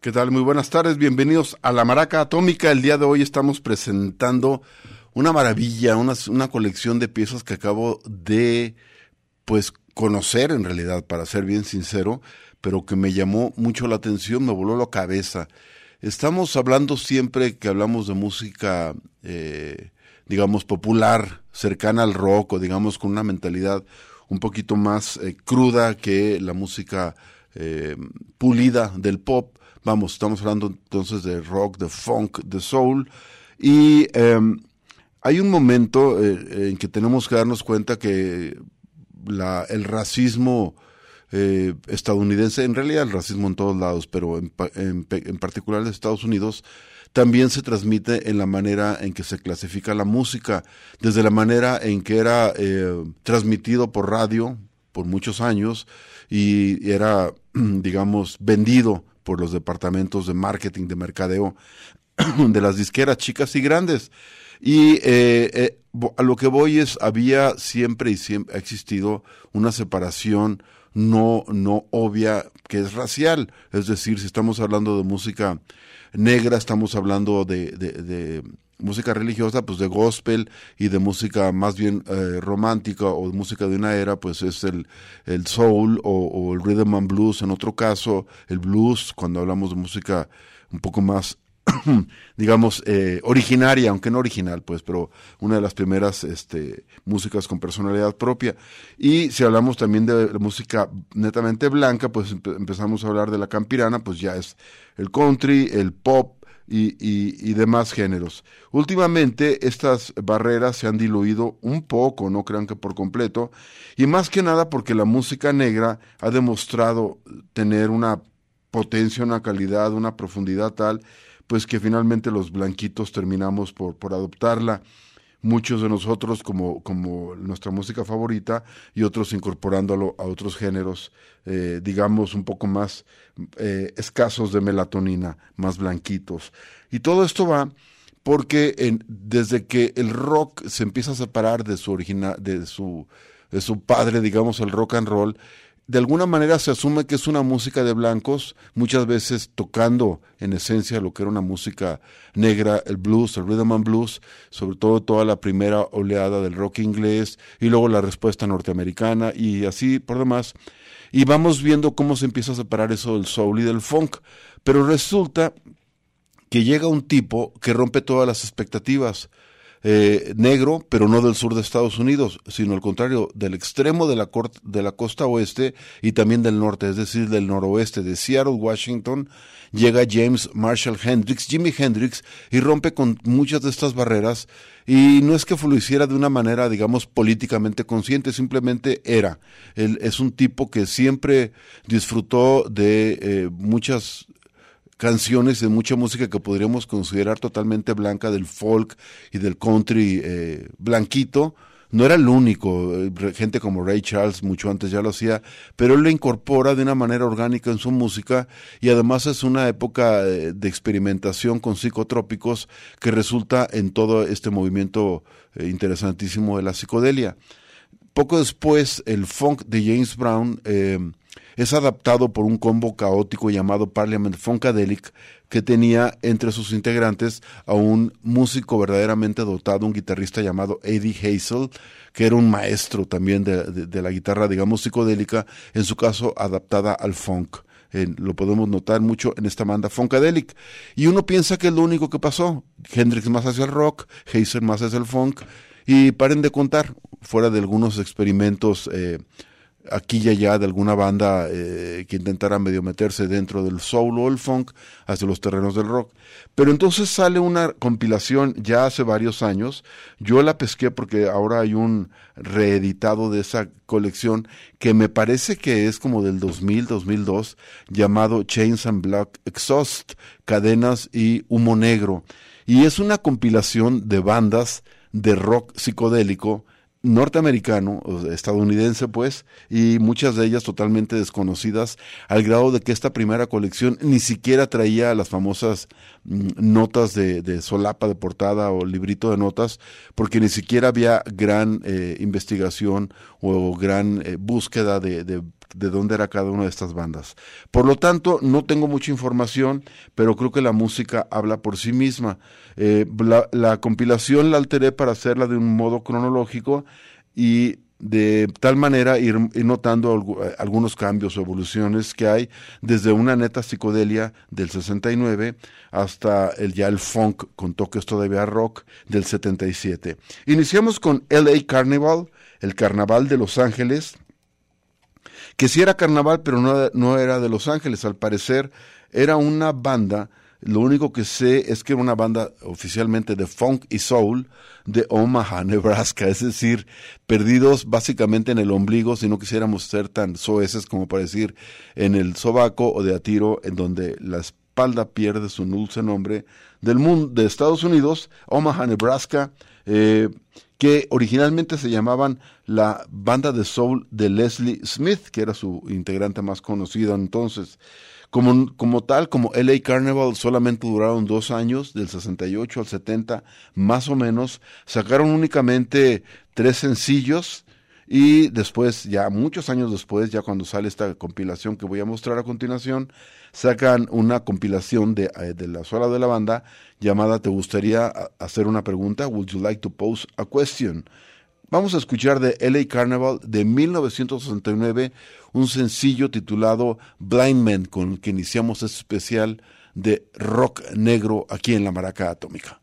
¿Qué tal? Muy buenas tardes, bienvenidos a La Maraca Atómica. El día de hoy estamos presentando una maravilla, una, una colección de piezas que acabo de, pues, conocer en realidad, para ser bien sincero, pero que me llamó mucho la atención, me voló la cabeza. Estamos hablando siempre que hablamos de música, eh, digamos, popular, cercana al rock, o digamos con una mentalidad un poquito más eh, cruda que la música eh, pulida del pop. Vamos, estamos hablando entonces de rock, de funk, de soul. Y em, hay un momento en que tenemos que darnos cuenta que la, el racismo eh, estadounidense, en realidad el racismo en todos lados, pero en, en, particular de Estados Unidos, también se transmite en la manera en que se clasifica la música, desde la manera en que era eh, transmitido por radio por muchos años y era, digamos, vendido por los departamentos de marketing, de mercadeo, de las disqueras chicas y grandes. Y eh, a lo que voy es, había siempre y siempre ha existido una separación no, no obvia que es racial. Es decir, si estamos hablando de música negra, estamos hablando de, de, música religiosa, pues de gospel y de música más bien eh, romántica o de música de una era, pues es el, el soul o, el rhythm and blues, en otro caso el blues, cuando hablamos de música un poco más digamos, eh, originaria, aunque no original, pues, pero una de las primeras este, músicas con personalidad propia. Y si hablamos también de música netamente blanca, pues empezamos a hablar de la campirana, pues ya es el country, el pop, y, y, demás géneros. Últimamente estas barreras se han diluido un poco, no crean que por completo, y más que nada porque la música negra ha demostrado tener una potencia, una calidad, una profundidad tal pues que finalmente los blanquitos terminamos por, por adoptarla, muchos de nosotros como, como nuestra música favorita y otros incorporándolo a otros géneros, eh, digamos, un poco más eh, escasos de melatonina, más blanquitos. Y todo esto va porque en, desde que el rock se empieza a separar de su original, de su, de su padre, digamos, el rock and roll, de alguna manera se asume que es una música de blancos, muchas veces tocando en esencia lo que era una música negra, el blues, el rhythm and blues, sobre todo toda la primera oleada del rock inglés y luego la respuesta norteamericana y así por demás. Y vamos viendo cómo se empieza a separar eso del soul y del funk. Pero resulta que llega un tipo que rompe todas las expectativas eh, negro, pero no del sur de Estados Unidos, sino al contrario, del extremo de la, de la costa oeste y también del norte, es decir, del noroeste, de Seattle, Washington, llega James Marshall Hendrix, Jimi Hendrix, y rompe con muchas de estas barreras. Y no es que lo hiciera de una manera, digamos, políticamente consciente, simplemente era. Él es un tipo que siempre disfrutó de eh, muchas canciones de mucha música que podríamos considerar totalmente blanca del folk y del country eh, blanquito. No era el único, eh, gente como Ray Charles mucho antes ya lo hacía, pero él lo incorpora de una manera orgánica en su música y además es una época eh, de experimentación con psicotrópicos que resulta en todo este movimiento interesantísimo de la psicodelia. Poco después, el funk de James Brown es adaptado por un combo caótico llamado Parliament Funkadelic, que tenía entre sus integrantes a un músico verdaderamente dotado, un guitarrista llamado Eddie Hazel, que era un maestro también de, la guitarra, digamos, psicodélica, en su caso adaptada al funk. lo podemos notar mucho en esta banda Funkadelic. Y uno piensa que es lo único que pasó. Hendrix más hacia el rock, Hazel más hacia el funk. Y paren de contar, fuera de algunos experimentos eh, aquí y allá de alguna banda eh, que intentara medio meterse dentro del soul o el funk hacia los terrenos del rock. Pero entonces sale una compilación ya hace varios años. Yo la pesqué porque ahora hay un reeditado de esa colección que me parece que es como del 2000, 2002, llamado Chains and Black Exhaust, Cadenas y Humo Negro. Y es una compilación de bandas de rock psicodélico norteamericano, estadounidense pues, y muchas de ellas totalmente desconocidas, al grado de que esta primera colección ni siquiera traía las famosas mm, notas de, solapa de portada o librito de notas, porque ni siquiera había gran eh, investigación o gran eh, búsqueda de, de de dónde era cada una de estas bandas. Por lo tanto, no tengo mucha información, pero creo que la música habla por sí misma. Eh, la, compilación la alteré para hacerla de un modo cronológico y de tal manera ir, notando algunos cambios o evoluciones que hay desde una neta psicodelia del 69 hasta el ya el funk con toques todavía rock del 77. Iniciamos con LA Carnival, el carnaval de Los Ángeles, que sí era carnaval, pero no, no era de Los Ángeles, al parecer era una banda lo único que sé es que era una banda oficialmente de funk y soul de Omaha, Nebraska, es decir, perdidos básicamente en el ombligo si no quisiéramos ser tan soeces como para decir en el sobaco o de a tiro, en donde la espalda pierde su dulce nombre, del mundo de Estados Unidos, Omaha, Nebraska, eh, que originalmente se llamaban la banda de soul de Leslie Smith, que era su integrante más conocido entonces. Como, como tal, como LA Carnival solamente duraron dos años, del 68 al 70, más o menos, sacaron únicamente tres sencillos y después, ya muchos años después, ya cuando sale esta compilación que voy a mostrar a continuación, sacan una compilación de, eh, de la sola de la banda llamada ¿Te gustaría hacer una pregunta? Would you like to pose a question? Vamos a escuchar de LA Carnival de 1969 un sencillo titulado Blind Man con el que iniciamos este especial de rock negro aquí en la Maraca Atómica.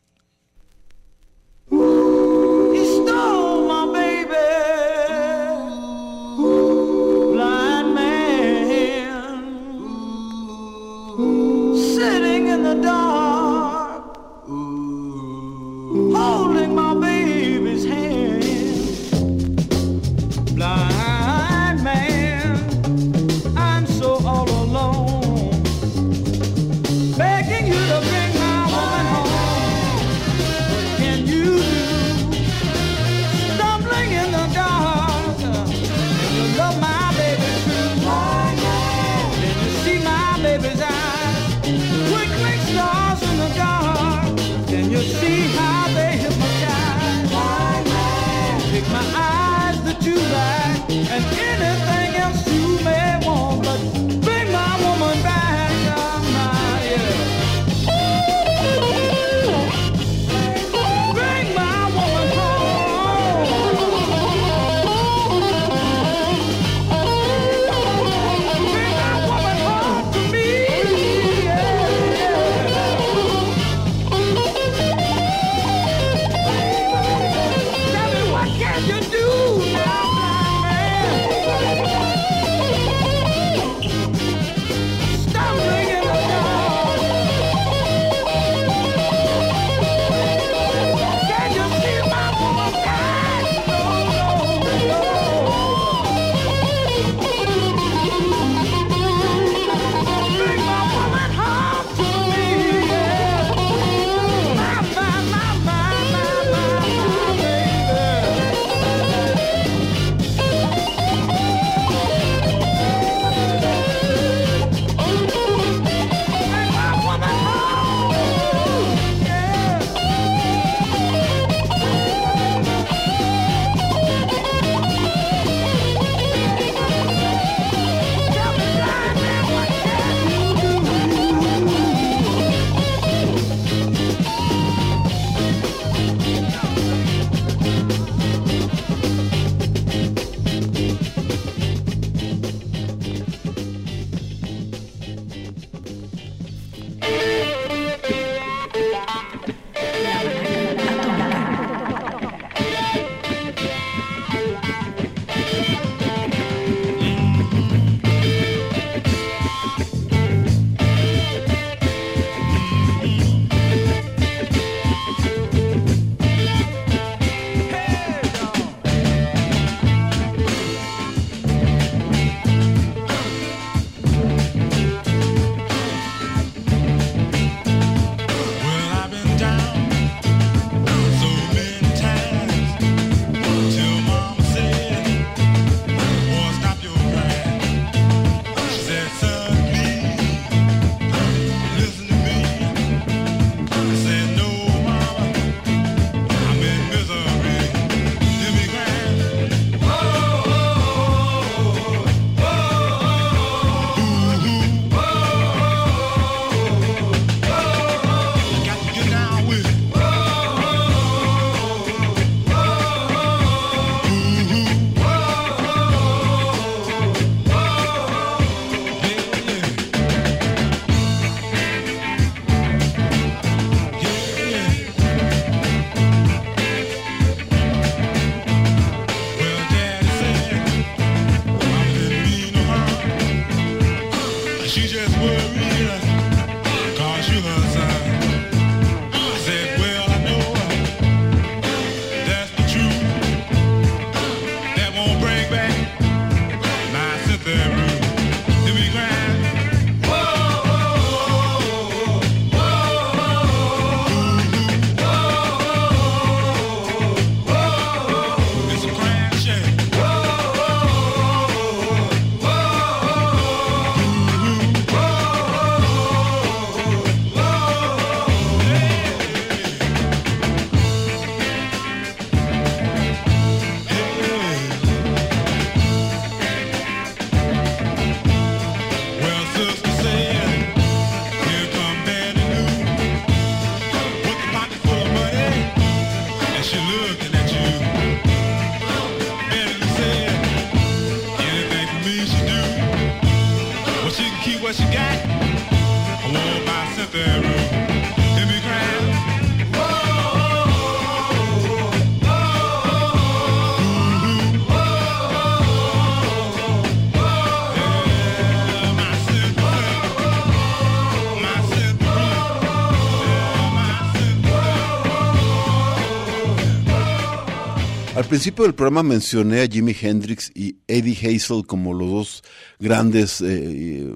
Principio del programa mencioné a Jimi Hendrix y Eddie Hazel como los dos grandes eh,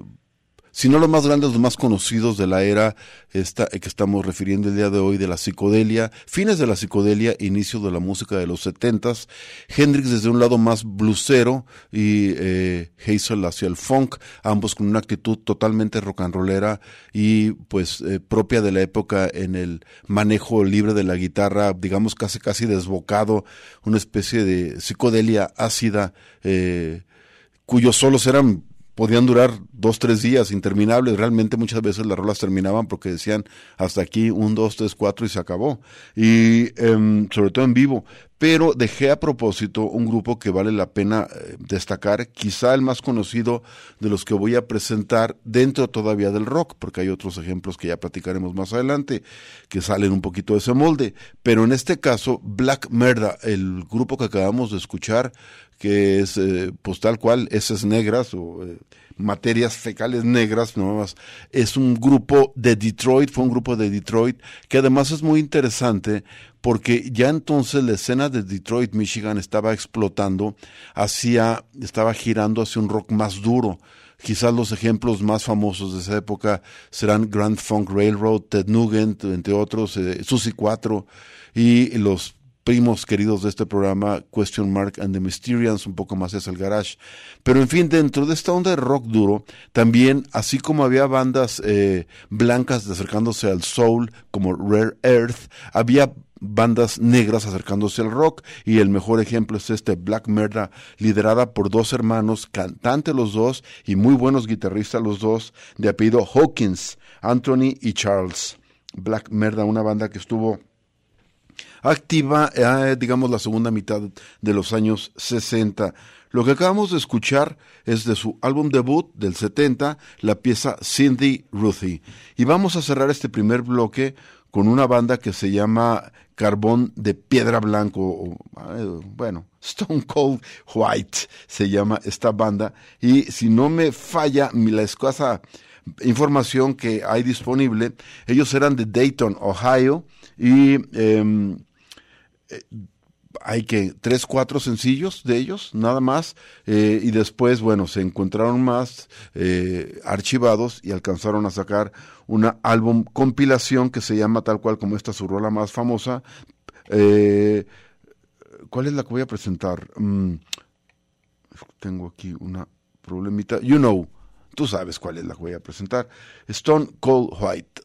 si no los más grandes, los más conocidos de la era esta, que estamos refiriendo el día de hoy de la psicodelia, fines de la psicodelia, inicio de la música de los setentas, Hendrix desde un lado más blusero y eh, Hazel hacia el funk, ambos con una actitud totalmente rock and rollera y pues eh, propia de la época en el manejo libre de la guitarra, digamos casi casi desbocado, una especie de psicodelia ácida, eh, cuyos solos eran podían durar dos, tres días interminables. Realmente muchas veces las rolas terminaban porque decían hasta aquí, un, dos, tres, cuatro y se acabó. Y em, sobre todo en vivo. Pero dejé a propósito un grupo que vale la pena eh, destacar, quizá el más conocido de los que voy a presentar dentro todavía del rock, porque hay otros ejemplos que ya platicaremos más adelante, que salen un poquito de ese molde. Pero en este caso, Black Merda, el grupo que acabamos de escuchar, que es eh, pues tal cual, esas negras o eh, materias fecales negras, no. Es un grupo de Detroit, fue un grupo de Detroit, que además es muy interesante porque ya entonces la escena de Detroit, Michigan estaba explotando hacia, estaba girando hacia un rock más duro. Quizás los ejemplos más famosos de esa época serán Grand Funk Railroad, Ted Nugent, entre otros, eh, Susie 4 y los primos queridos de este programa, Question Mark and the Mysterians, un poco más es el garage. Pero en fin, dentro de esta onda de rock duro, también, así como había bandas eh, blancas acercándose al soul, como Rare Earth, había bandas negras acercándose al rock y el mejor ejemplo es este Black Murder liderada por dos hermanos, cantantes los dos y muy buenos guitarristas los dos, de apellido Hawkins, Anthony y Charles. Black Murder, una banda que estuvo activa, eh, digamos, la segunda mitad de los años 60. Lo que acabamos de escuchar es de su álbum debut del 70, la pieza Cindy Ruthie. Y vamos a cerrar este primer bloque con una banda que se llama Carbón de Piedra Blanco, o, eh, bueno, Stone Cold White se llama esta banda. Y si no me falla la escasa información que hay disponible, ellos eran de Dayton, Ohio, y em, eh, hay que tres, cuatro sencillos de ellos, nada más, eh, y después, bueno, se encontraron más eh, archivados y alcanzaron a sacar una álbum compilación que se llama tal cual como esta su rola más famosa. ¿Cuál es la que voy a presentar? Mm, tengo aquí una problemita. You know, tú sabes cuál es la que voy a presentar. Stone Cold White.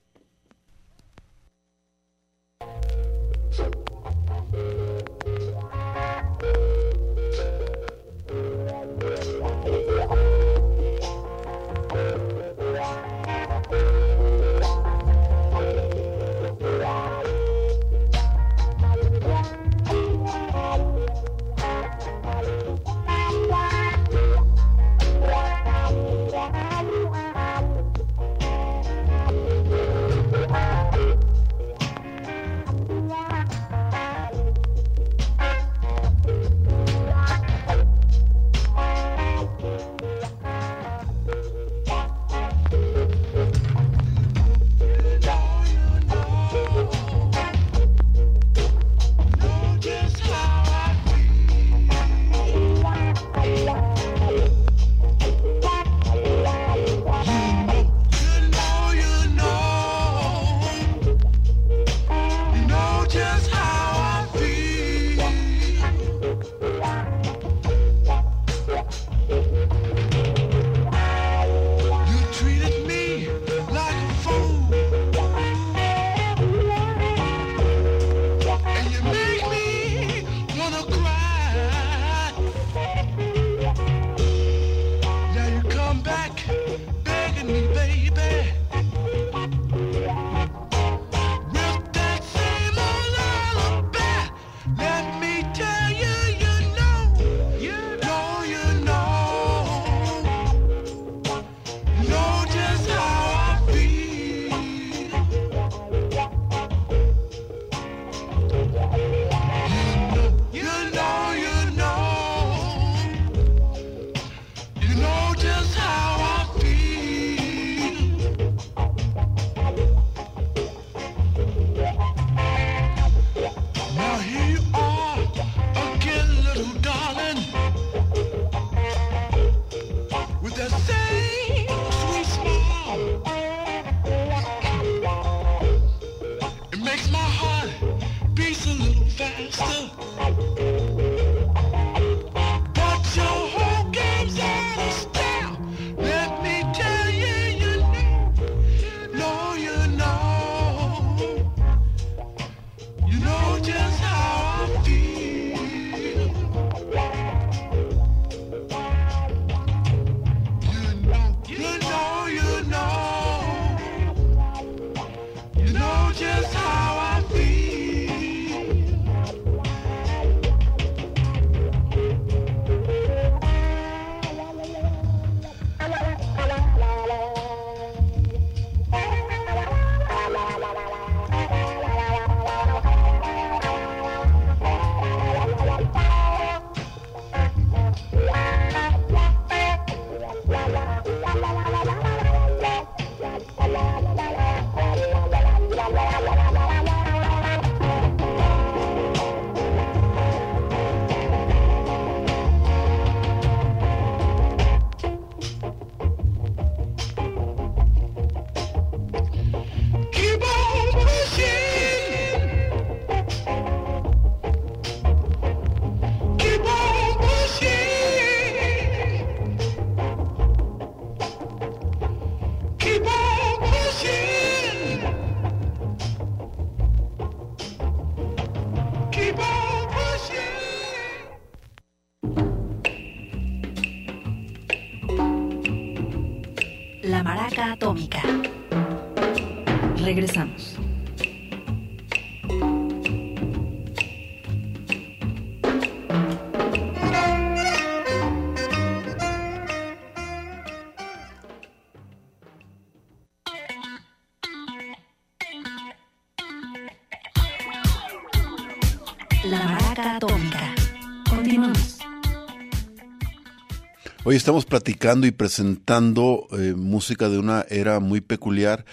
Hoy estamos platicando y presentando eh, música de una era muy peculiar.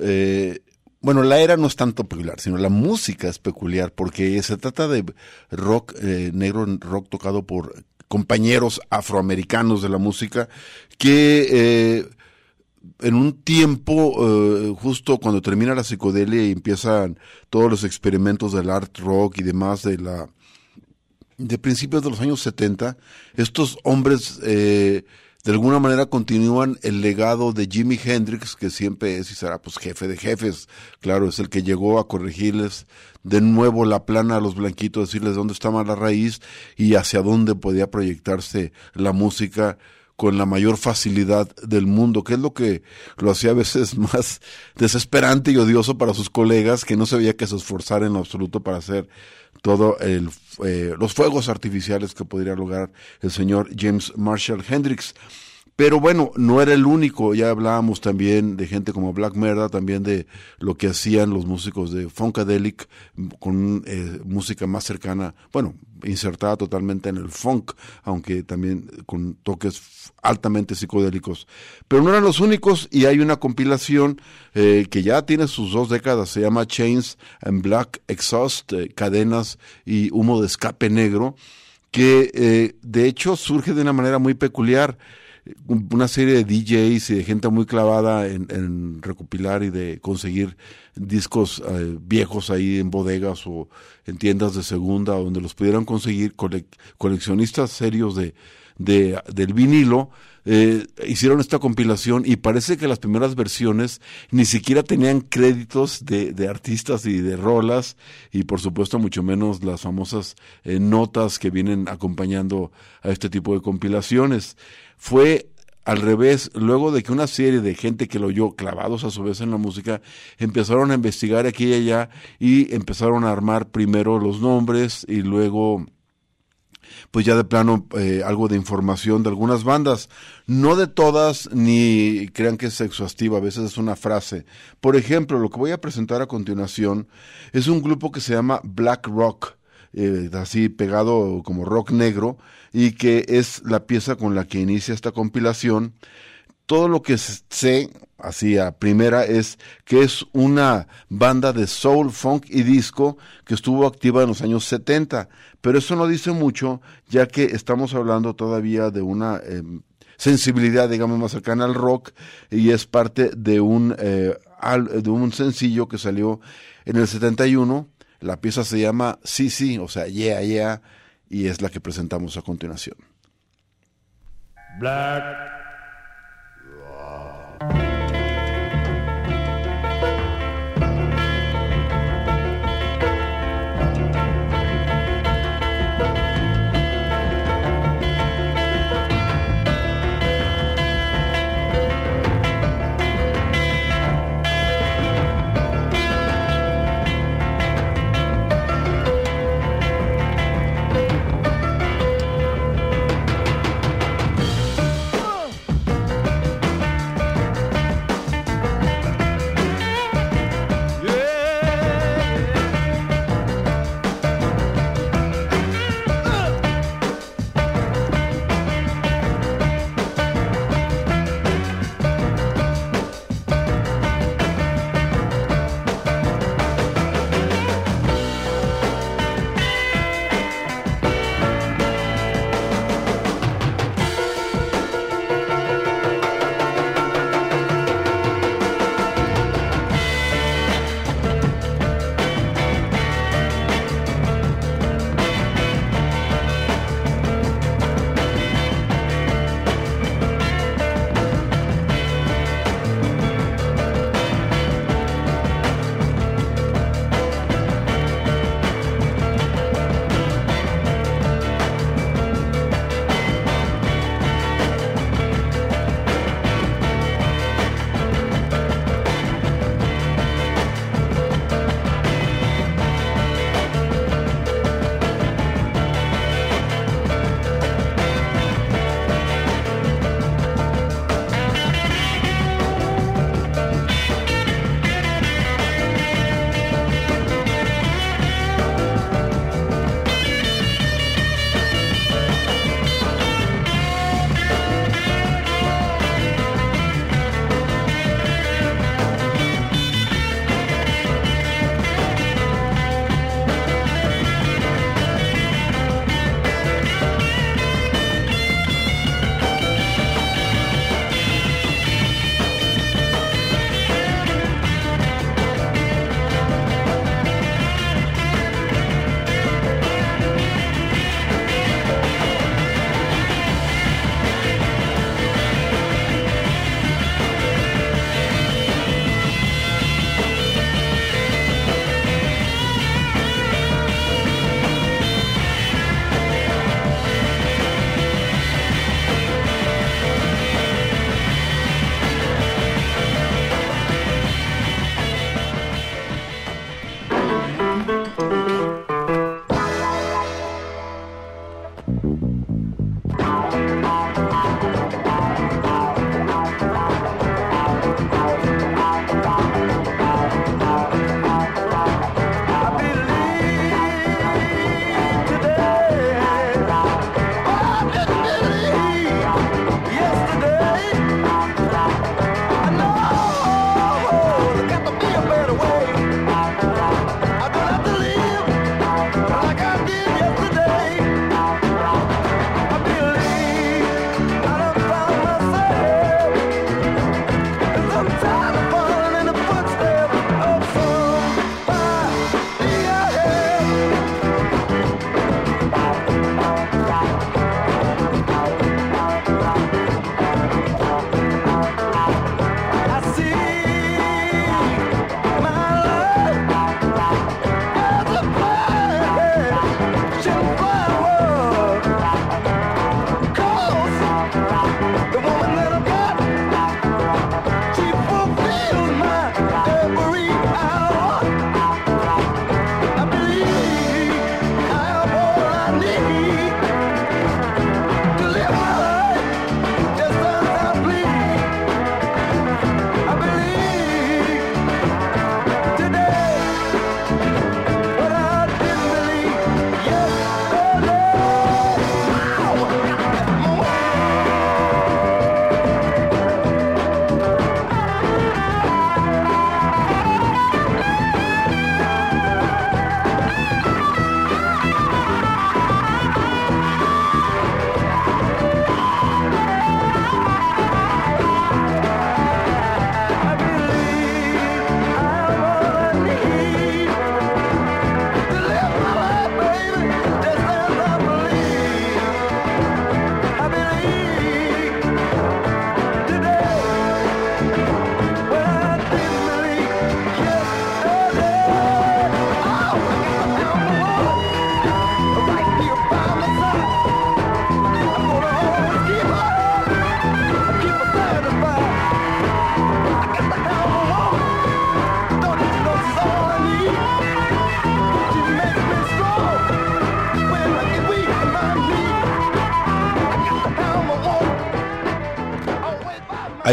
Eh, bueno, la era no es tanto peculiar, sino la música es peculiar, porque se trata de rock eh, negro, rock tocado por compañeros afroamericanos de la música, que en un tiempo, justo cuando termina la psicodelia y empiezan todos los experimentos del art rock y demás de la de principios de los años 70, estos hombres eh, de alguna manera continúan el legado de Jimi Hendrix, que siempre es y será pues jefe de jefes, claro, es el que llegó a corregirles de nuevo la plana a los blanquitos, decirles dónde estaba la raíz y hacia dónde podía proyectarse la música con la mayor facilidad del mundo, que es lo que lo hacía a veces más desesperante y odioso para sus colegas, que no se veía que se esforzara en lo absoluto para hacer todo el, eh, los fuegos artificiales que podría lograr el señor James Marshall Hendrix. Pero bueno, no era el único, ya hablábamos también de gente como Black Merda, también de lo que hacían los músicos de Funkadelic, con eh, música más cercana, bueno, insertada totalmente en el funk, aunque también con toques altamente psicodélicos. Pero no eran los únicos y hay una compilación eh, que ya tiene sus dos décadas, se llama Chains and Black Exhaust, eh, cadenas y humo de escape negro, que de hecho surge de una manera muy peculiar una serie de DJs y de gente muy clavada en, recopilar y de conseguir discos eh, viejos ahí en bodegas o en tiendas de segunda donde los pudieran conseguir coleccionistas serios de, de del vinilo eh, hicieron esta compilación y parece que las primeras versiones ni siquiera tenían créditos de, artistas y de rolas y por supuesto mucho menos las famosas eh, notas que vienen acompañando a este tipo de compilaciones fue al revés, luego de que una serie de gente que lo oyó clavados a su vez en la música, empezaron a investigar aquí y allá y empezaron a armar primero los nombres y luego pues ya de plano eh, algo de información de algunas bandas. No de todas, ni crean que es exhaustiva, a veces es una frase. Por ejemplo, lo que voy a presentar a continuación es un grupo que se llama Black Rock. Eh, así pegado como rock negro, y que es la pieza con la que inicia esta compilación. Todo lo que sé, así a primera, es que es una banda de soul, funk y disco que estuvo activa en los años 70, pero eso no dice mucho, ya que estamos hablando todavía de una em, sensibilidad, digamos, más cercana al rock y es parte de un, eh, de un sencillo que salió en el 71 la pieza se llama Sí, sí, o sea, Yeah, yeah, y es la que presentamos a continuación. Black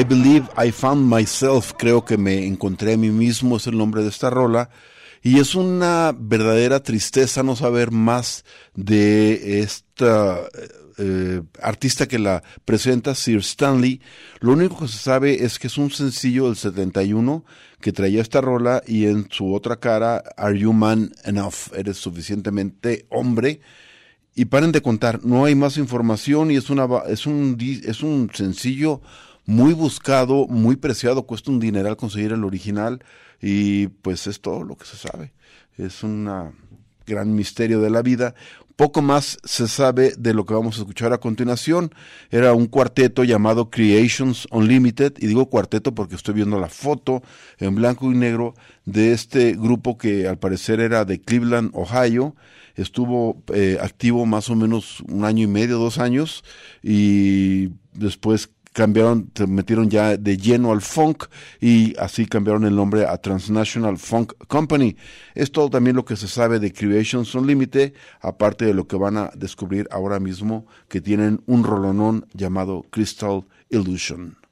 Believe I Found Myself, creo que me encontré a mí mismo, es el nombre de esta rola. Y es una verdadera tristeza no saber más de esta eh, artista que la presenta, Sir Stanley. Lo único que se sabe es que es un sencillo del 71 que traía esta rola y en su otra cara, Are You Man Enough? Eres suficientemente hombre. Y paren de contar, no hay más información y es, una, es, un, es un sencillo muy buscado, muy preciado, cuesta un dineral conseguir el original y pues es todo lo que se sabe. Es un gran misterio de la vida. Poco más se sabe de lo que vamos a escuchar a continuación. Era un cuarteto llamado Creations Unlimited, y digo cuarteto porque estoy viendo la foto en blanco y negro de este grupo que al parecer era de Cleveland, Ohio. Estuvo eh, activo más o menos un año y medio, dos años, y después cambiaron, se metieron ya de lleno al funk y así cambiaron el nombre a Transnational Funk Company. Es todo también lo que se sabe de Creations Unlimited, aparte de lo que van a descubrir ahora mismo que tienen un rolonón llamado Crystal Illusion.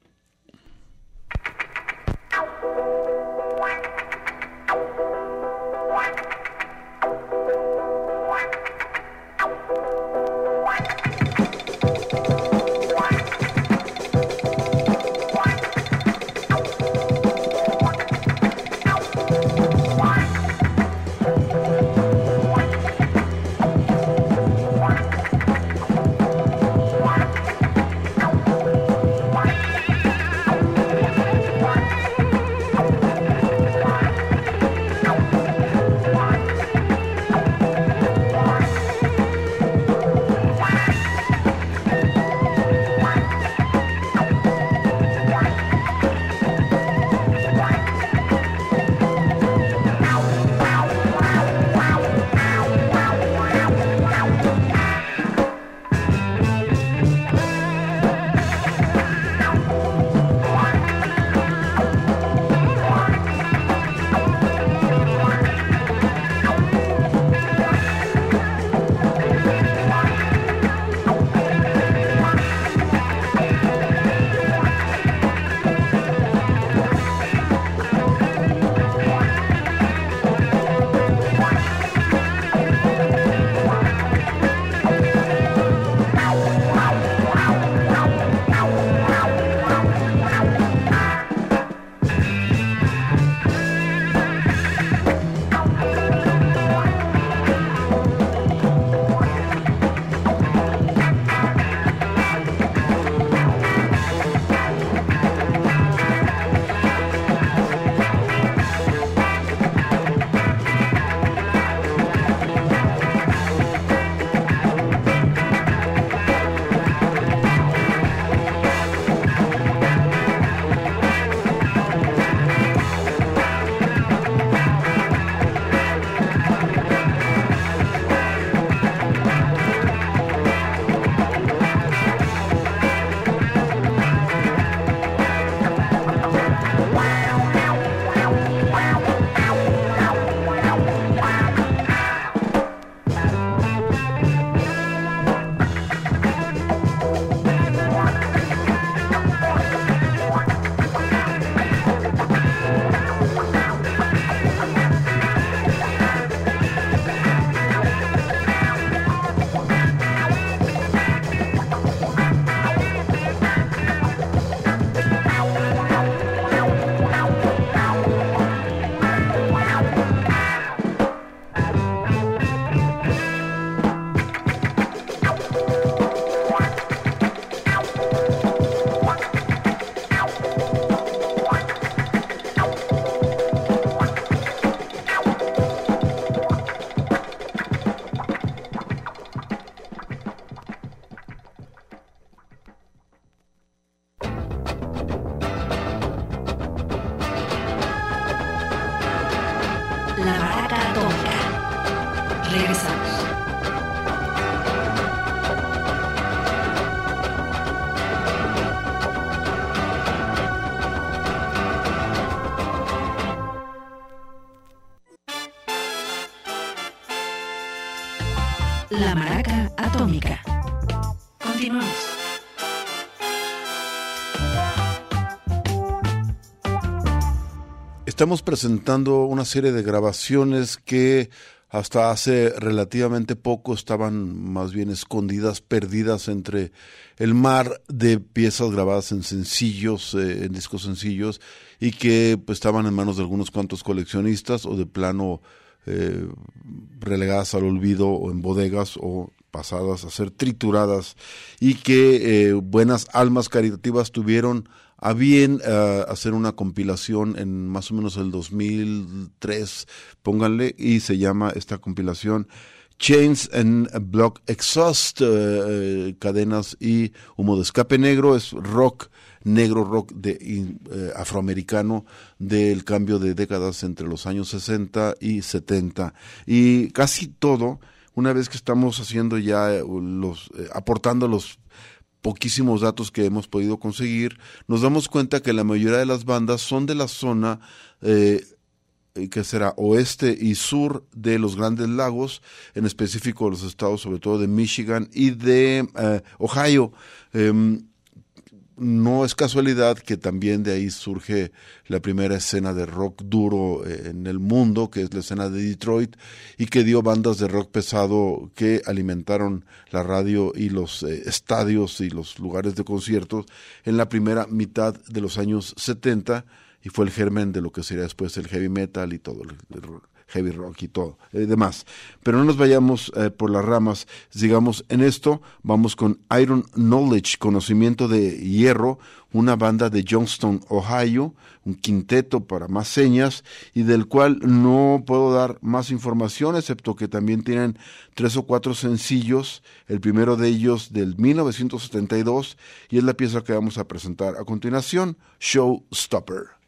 Estamos presentando una serie de grabaciones que hasta hace relativamente poco estaban más bien escondidas, perdidas entre el mar de piezas grabadas en sencillos, eh, en discos sencillos, y que pues, estaban en manos de algunos cuantos coleccionistas o de plano eh, relegadas al olvido o en bodegas o pasadas a ser trituradas y que eh, buenas almas caritativas tuvieron a bien uh, hacer una compilación en más o menos el 2003, pónganle, y se llama esta compilación Chains and Block Exhaust, uh, cadenas y humo de escape negro, es rock negro rock de, afroamericano del cambio de décadas entre los años 60 y 70 y casi todo una vez que estamos haciendo ya los aportando los poquísimos datos que hemos podido conseguir, nos damos cuenta que la mayoría de las bandas son de la zona eh, que será oeste y sur de los grandes lagos, en específico los estados sobre todo de Michigan y de eh, Ohio. Eh, no es casualidad que también de ahí surge la primera escena de rock duro eh, en el mundo, que es la escena de Detroit, y que dio bandas de rock pesado que alimentaron la radio y los eh, estadios y los lugares de conciertos en la primera mitad de los años 70, y fue el germen de lo que sería después el heavy metal y todo el, el heavy rock y todo, eh, demás. Pero no nos vayamos eh, por las ramas, digamos, en esto vamos con Iron Knowledge, conocimiento de hierro, una banda de Johnston, Ohio, un quinteto para más señas y del cual no puedo dar más información, excepto que también tienen tres o cuatro sencillos, el primero de ellos del 1972 y es la pieza que vamos a presentar a continuación, Showstopper.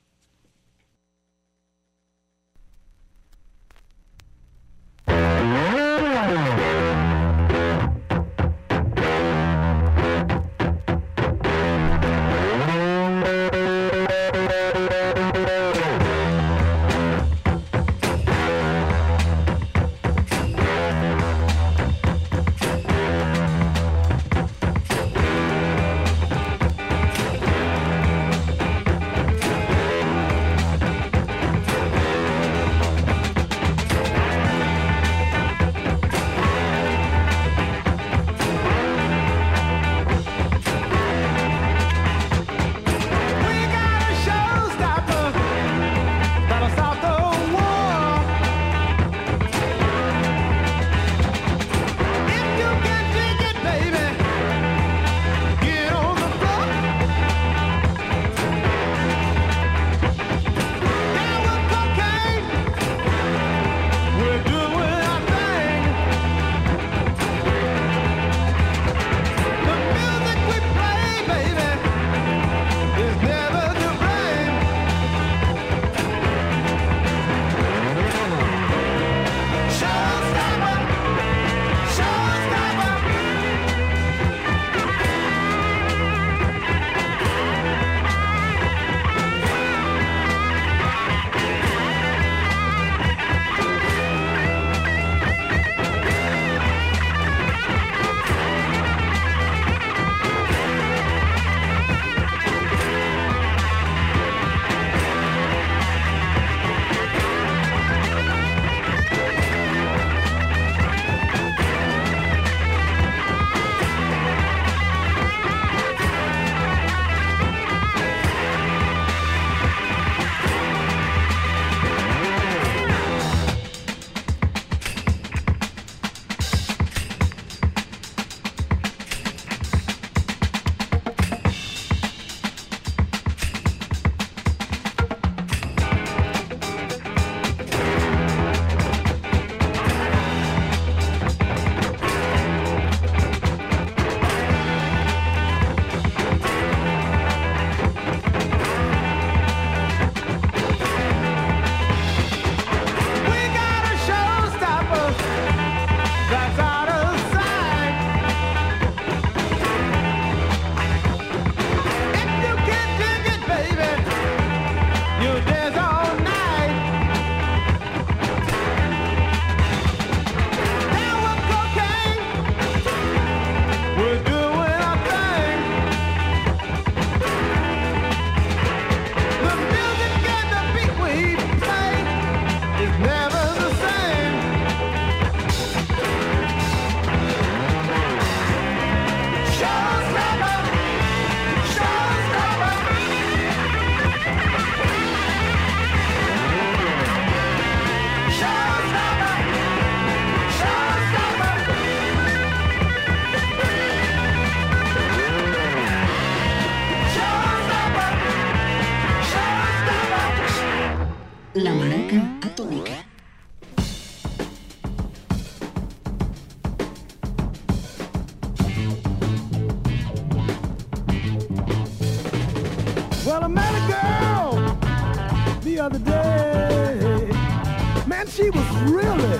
She was really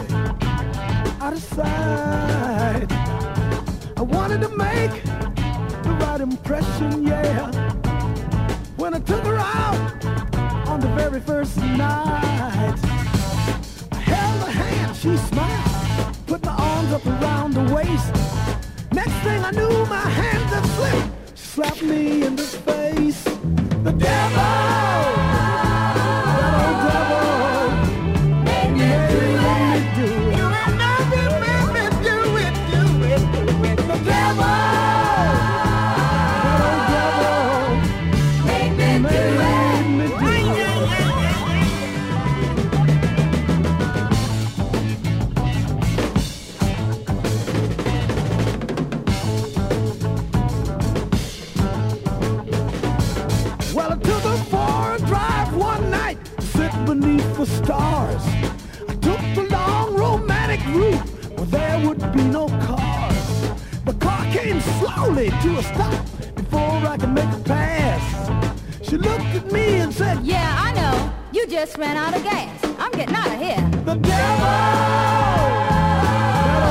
out of sight. I wanted to make the right impression, yeah. When I took her out on the very first night, I held her hand, she smiled, put my arms up around her waist. Next thing I knew, my hands had slipped. She slapped me in the face. Slowly to a stop before I could make a pass. She looked at me and said, Yeah, I know. You just ran out of gas. I'm getting out of here. The devil, that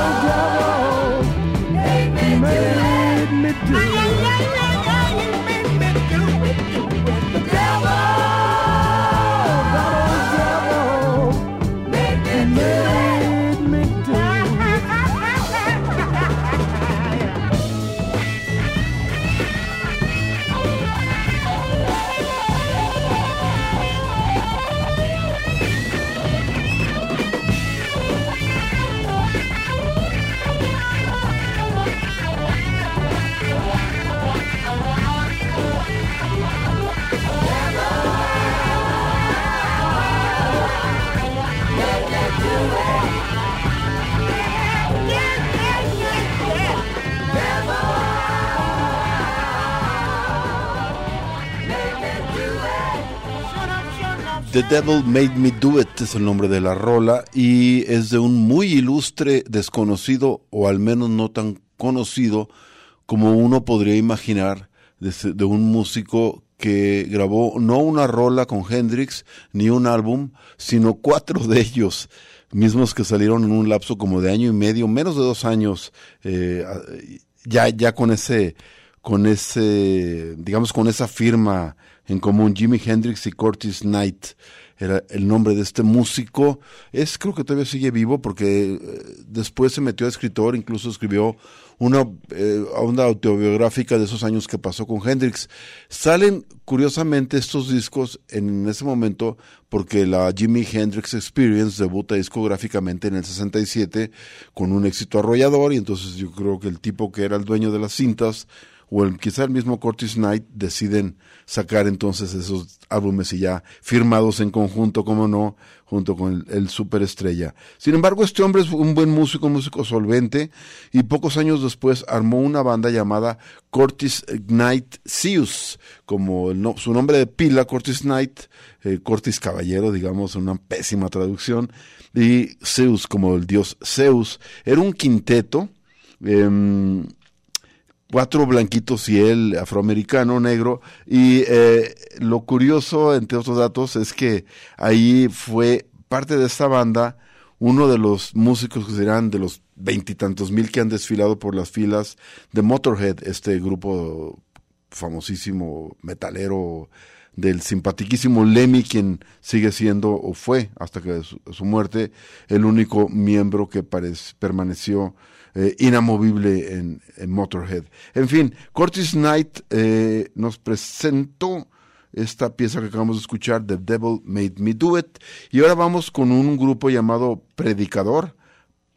old devil, made me do it. The Devil Made Me Do It es el nombre de la rola y es de un muy ilustre desconocido o al menos no tan conocido como uno podría imaginar de, un músico que grabó no una rola con Hendrix ni un álbum, sino cuatro de ellos mismos que salieron en un lapso como de año y medio, menos de dos años, eh, ya, ya con ese, con ese, digamos, con esa firma en común, Jimi Hendrix y Curtis Knight era el nombre de este músico. Es, creo que todavía sigue vivo porque eh, después se metió a escritor, incluso escribió una eh, onda autobiográfica de esos años que pasó con Hendrix. Salen, curiosamente, estos discos en ese momento porque la Jimi Hendrix Experience debuta discográficamente en el 67 con un éxito arrollador y entonces yo creo que el tipo que era el dueño de las cintas o el, quizá el mismo Curtis Knight deciden sacar entonces esos álbumes y ya firmados en conjunto, como no, junto con el, el superestrella. Sin embargo, este hombre es un buen músico, músico solvente, y pocos años después armó una banda llamada Curtis Knight Zeus, como no- su nombre de pila, Curtis Knight, eh, Curtis Caballero, digamos, una pésima traducción, y Zeus como el dios Zeus. Era un quinteto, em, cuatro blanquitos y él afroamericano, negro. Y eh, lo curioso, entre otros datos, es que ahí fue parte de esta banda uno de los músicos que serán de los veintitantos mil que han desfilado por las filas de Motorhead, este grupo famosísimo metalero del simpatiquísimo Lemmy, quien sigue siendo o fue hasta que su, muerte el único miembro que permaneció eh, inamovible en, en Motorhead. En fin, Curtis Knight eh, nos presentó esta pieza que acabamos de escuchar, The Devil Made Me Do It, y ahora vamos con un grupo llamado Predicador,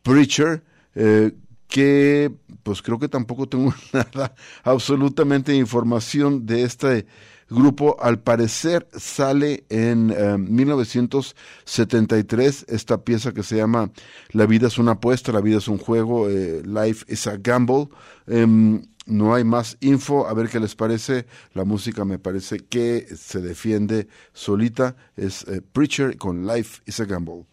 Preacher, eh, que pues creo que tampoco tengo nada, absolutamente información de este grupo. Al parecer sale en eh, 1973 esta pieza que se llama La vida es una apuesta, la vida es un juego, eh, Life is a Gamble. Em, No hay más info, a ver qué les parece. La música me parece que se defiende solita. Es eh, Preacher con Life is a Gamble.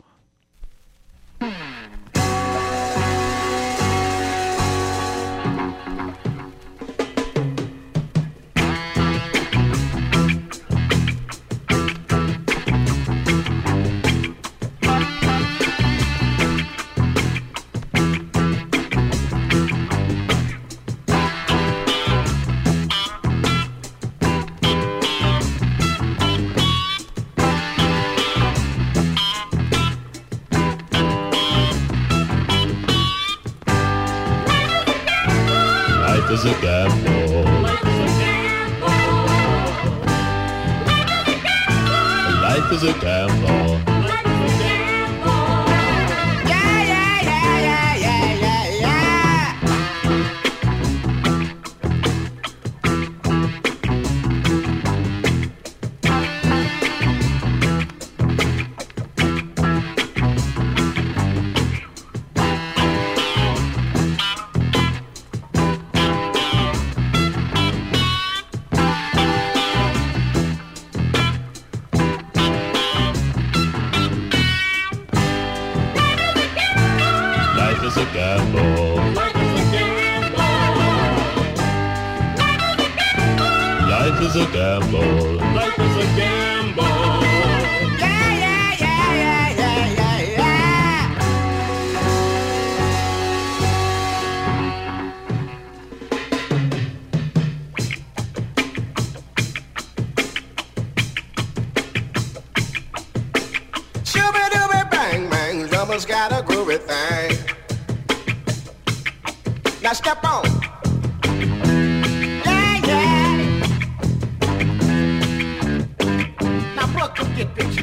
Step on. Yeah, yeah. Now the get picture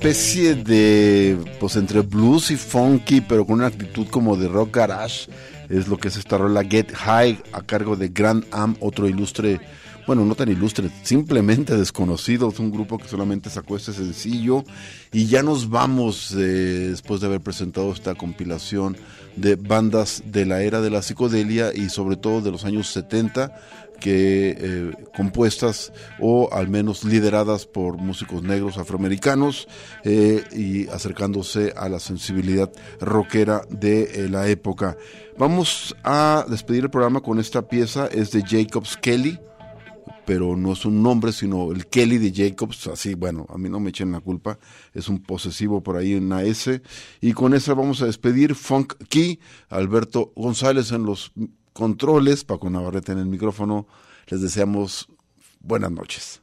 especie de, pues entre blues y funky, pero con una actitud como de rock garage, es lo que es esta rola Get High a cargo de Grand Am, otro ilustre, bueno, no tan ilustre, simplemente desconocido, es un grupo que solamente sacó este sencillo y ya nos vamos eh, después de haber presentado esta compilación de bandas de la era de la psicodelia y sobre todo de los años 70 que eh, compuestas o al menos lideradas por músicos negros afroamericanos eh, y acercándose a la sensibilidad rockera de la época. Vamos a despedir el programa con esta pieza, es de Jacobs Kelly, pero no es un nombre, sino el Kelly de Jacobs, así, bueno, a mí no me echen la culpa, es un posesivo por ahí en una S, y con esa vamos a despedir Funk Key, Alberto González en los controles, Paco Navarrete en el micrófono, les deseamos buenas noches.